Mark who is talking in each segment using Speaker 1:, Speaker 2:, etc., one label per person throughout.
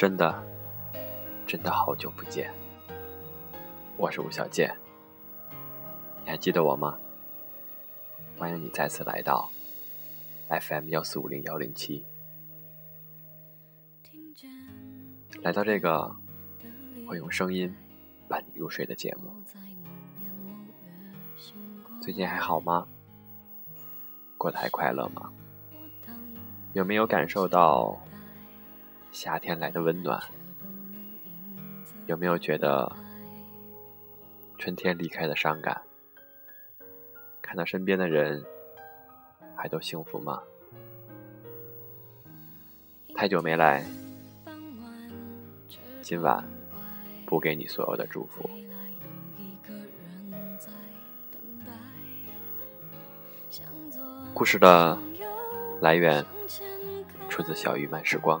Speaker 1: 真的，真的好久不见。我是吴小健，你还记得我吗？欢迎你再次来到 FM 幺四五零幺零七，来到这个会用声音伴你入睡的节目。最近还好吗？过得还快乐吗？有没有感受到夏天来的温暖？有没有觉得春天离开的伤感？看到身边的人还都幸福吗？太久没来，今晚补给你所有的祝福。故事的来源出自小鱼慢时光，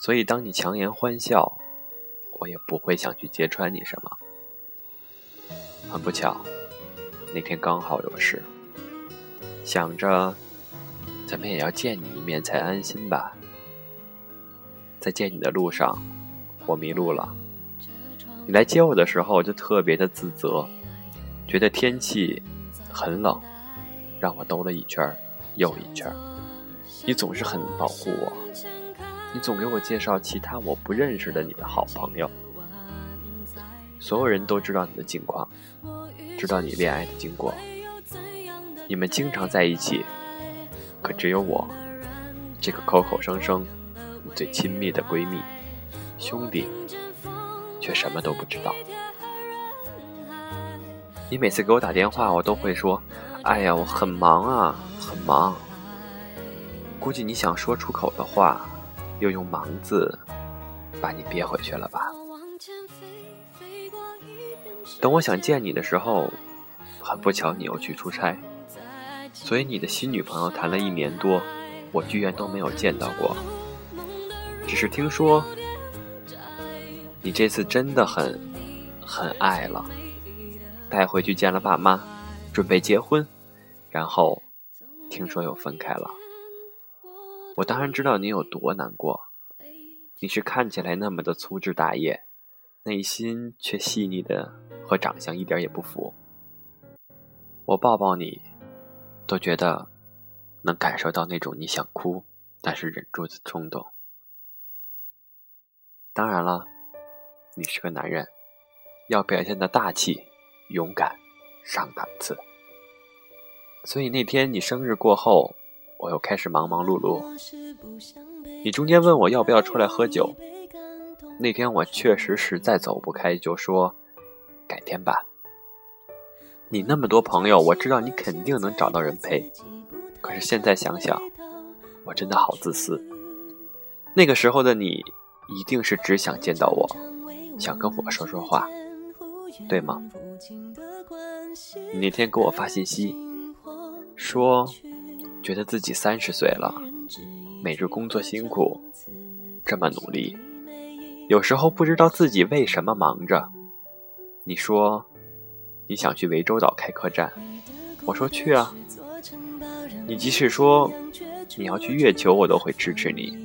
Speaker 1: 所以，当你强颜欢笑，我也不会想去揭穿你什么。很不巧，那天刚好有事，想着怎么也要见你一面才安心吧。在见你的路上，我迷路了。你来接我的时候，就特别的自责。觉得天气很冷，让我兜了一圈又一圈你总是很保护我，你总给我介绍其他我不认识的你的好朋友。所有人都知道你的近况，知道你恋爱的经过。你们经常在一起，可只有我，这个口口声声你最亲密的闺蜜、兄弟，却什么都不知道。你每次给我打电话，我都会说：“哎呀，我很忙啊，很忙。”估计你想说出口的话，又用“忙”字把你憋回去了吧？等我想见你的时候，很不巧你又去出差，所以你的新女朋友谈了一年多，我居然都没有见到过。只是听说，你这次真的很很爱了。带回去见了爸妈，准备结婚，然后听说又分开了。我当然知道你有多难过，你是看起来那么的粗枝大叶，内心却细腻的和长相一点也不符。我抱抱你，都觉得能感受到那种你想哭但是忍住的冲动。当然了，你是个男人，要表现的大气。勇敢，上档次。所以那天你生日过后，我又开始忙忙碌碌。你中间问我要不要出来喝酒，那天我确实实在走不开，就说改天吧。你那么多朋友，我知道你肯定能找到人陪。可是现在想想，我真的好自私。那个时候的你，一定是只想见到我，想跟我说说话。对吗？你那天给我发信息，说觉得自己三十岁了，每日工作辛苦，这么努力，有时候不知道自己为什么忙着。你说你想去涠洲岛开客栈，我说去啊。你即使说你要去月球，我都会支持你，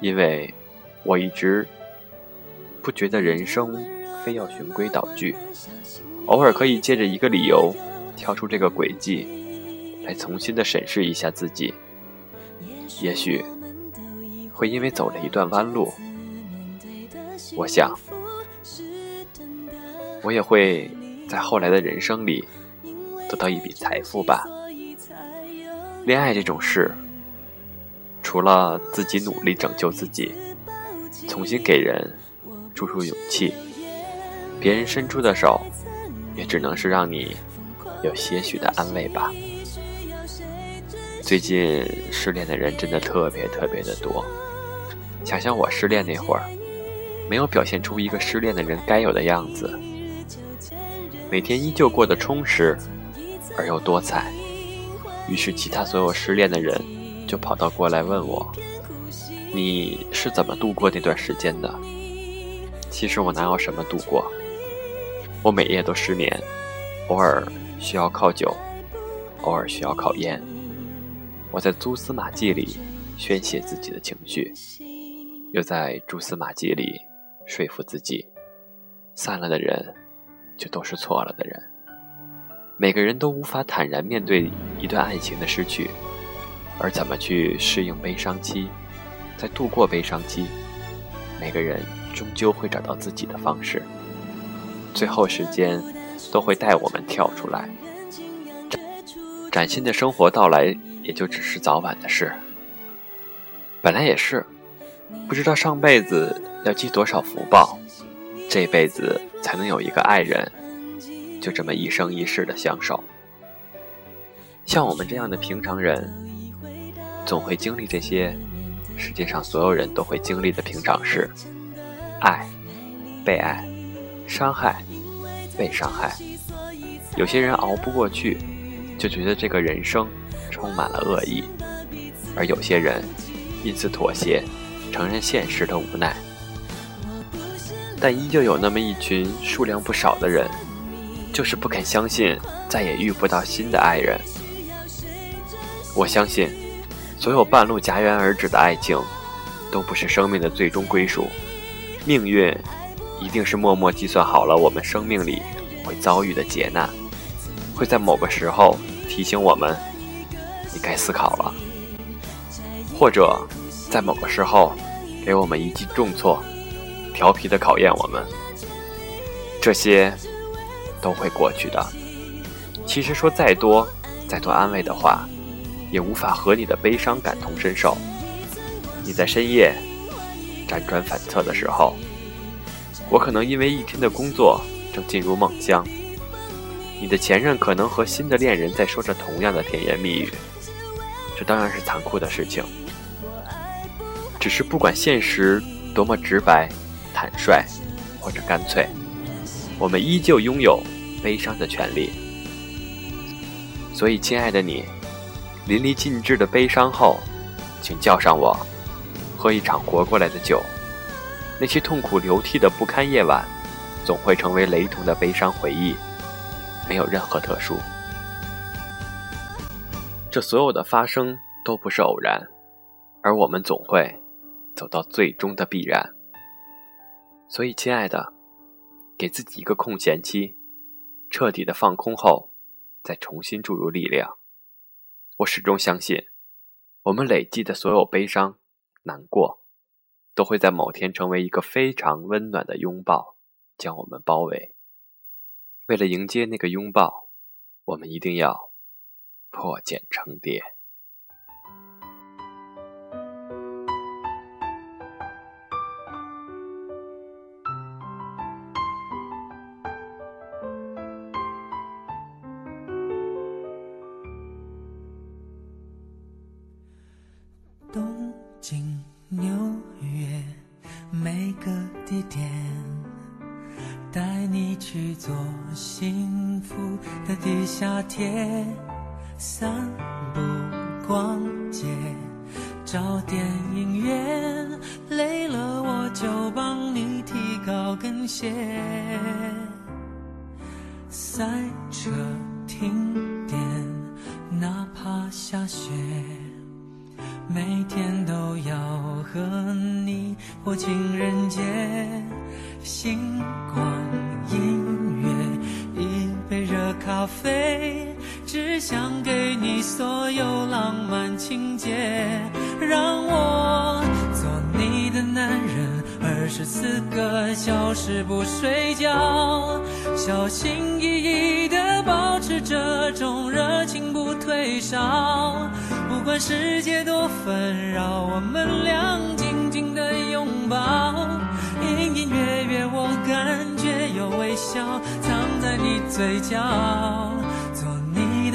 Speaker 1: 因为我一直不觉得人生。非要循规蹈矩，偶尔可以借着一个理由跳出这个轨迹，来重新的审视一下自己。也许会因为走了一段弯路，我想我也会在后来的人生里得到一笔财富吧。恋爱这种事，除了自己努力拯救自己，重新给人注入勇气。别人伸出的手，也只能是让你有些许的安慰吧。最近失恋的人真的特别特别的多，想想我失恋那会儿，没有表现出一个失恋的人该有的样子，每天依旧过得充实而又多彩。于是，其他所有失恋的人就跑到过来问我：“你是怎么度过那段时间的？”其实我哪有什么度过，我每夜都失眠，偶尔需要靠酒，偶尔需要靠烟。我在蛛丝马迹里宣泄自己的情绪，又在蛛丝马迹里说服自己：散了的人就都是错了的人。每个人都无法坦然面对一段爱情的失去，而怎么去适应悲伤期，在度过悲伤期，每个人终究会找到自己的方式。最后，时间都会带我们跳出来，崭新的生活到来，也就只是早晚的事。本来也是，不知道上辈子要积多少福报，这辈子才能有一个爱人。就这么一生一世的相守，像我们这样的平常人，总会经历这些世界上所有人都会经历的平常事：爱、被爱、伤害、被伤害。有些人熬不过去，就觉得这个人生充满了恶意；而有些人因此妥协，承认现实的无奈。但依旧有那么一群数量不少的人。就是不肯相信再也遇不到新的爱人。我相信，所有半路戛然而止的爱情，都不是生命的最终归属。命运一定是默默计算好了我们生命里会遭遇的劫难，会在某个时候提醒我们，你该思考了；或者在某个时候给我们一记重挫，调皮的考验我们。这些。都会过去的。其实说再多、再多安慰的话，也无法和你的悲伤感同身受。你在深夜辗转反侧的时候，我可能因为一天的工作正进入梦乡。你的前任可能和新的恋人在说着同样的甜言蜜语，这当然是残酷的事情。只是不管现实多么直白、坦率或者干脆。我们依旧拥有悲伤的权利，所以，亲爱的你，淋漓尽致的悲伤后，请叫上我，喝一场活过来的酒。那些痛苦流涕的不堪夜晚，总会成为雷同的悲伤回忆，没有任何特殊。这所有的发生都不是偶然，而我们总会走到最终的必然。所以，亲爱的。给自己一个空闲期，彻底的放空后，再重新注入力量。我始终相信，我们累积的所有悲伤、难过，都会在某天成为一个非常温暖的拥抱，将我们包围。为了迎接那个拥抱，我们一定要破茧成蝶。
Speaker 2: 东京纽约每个地点带你去坐幸福的地下铁散步逛街找电影院，累了我就帮你提高跟鞋。赛车停电，哪怕下雪，每天都要和你过情人节。星光音乐，一杯热咖啡，只想给你所有浪漫情节。让我做你的男人，二十四个小时不睡觉，小心翼翼地保持这种热情不退烧。不管世界多纷扰，我们俩紧紧地拥抱。隐隐约约，我感觉有微笑藏在你嘴角。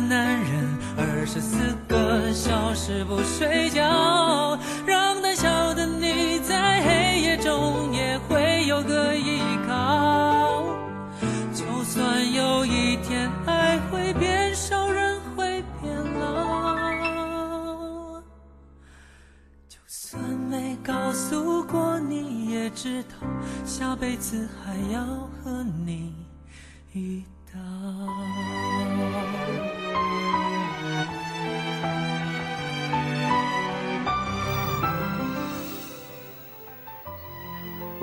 Speaker 2: 男人，二十四个小时不睡觉，让胆小的你在黑。
Speaker 1: 夜中也会有个依靠。就算有一天爱会变少，人会变老，就算没告诉过你，也知道下辈子还要和你遇到。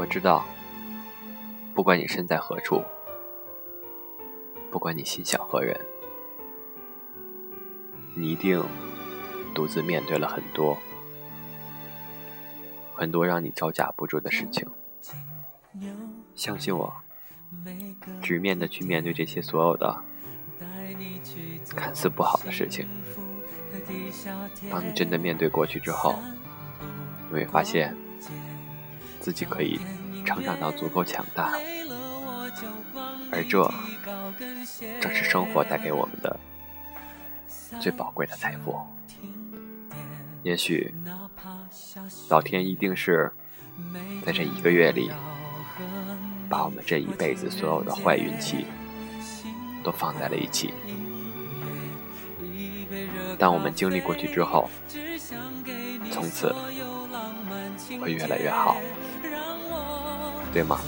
Speaker 2: 我知道，不管你身在何处，不管你心想何人，你一定独自面对了很多很多让你招架不住的事情。相信我，直面的去面对这些所有的看似不好的事情。当你真的面对过去之后，你会发现。自己可以成长到足够强大，而这正是生活带给我们的最宝贵的财富。也许老天一定是在这一个月里，把我们这一辈子所有的坏运气都放在了一起。当我们经历过去之后，从此会越来越好。对吗？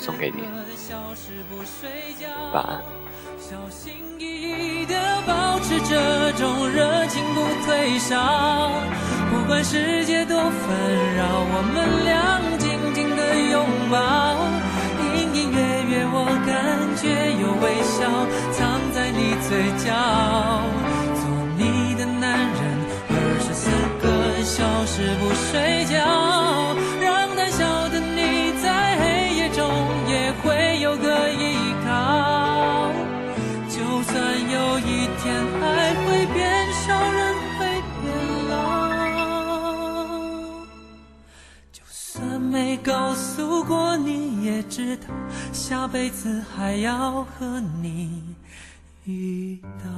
Speaker 2: 送给你，晚安。小心翼翼的保持这种热情不退烧，不管世界多纷扰，我们俩紧紧的拥抱。隐隐约约我感觉有微笑藏在你嘴角，做你的男人，二十四个小时不睡觉。辈子还要和你遇到。